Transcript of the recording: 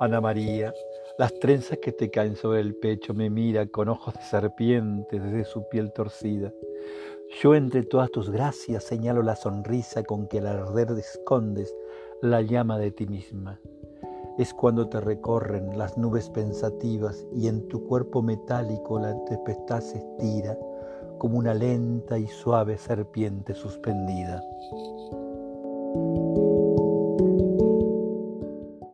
Ana María, las trenzas que te caen sobre el pecho me mira con ojos de serpiente desde su piel torcida. Yo entre todas tus gracias señalo la sonrisa con que al arder escondes la llama de ti misma. Es cuando te recorren las nubes pensativas y en tu cuerpo metálico la tempestad se estira como una lenta y suave serpiente suspendida.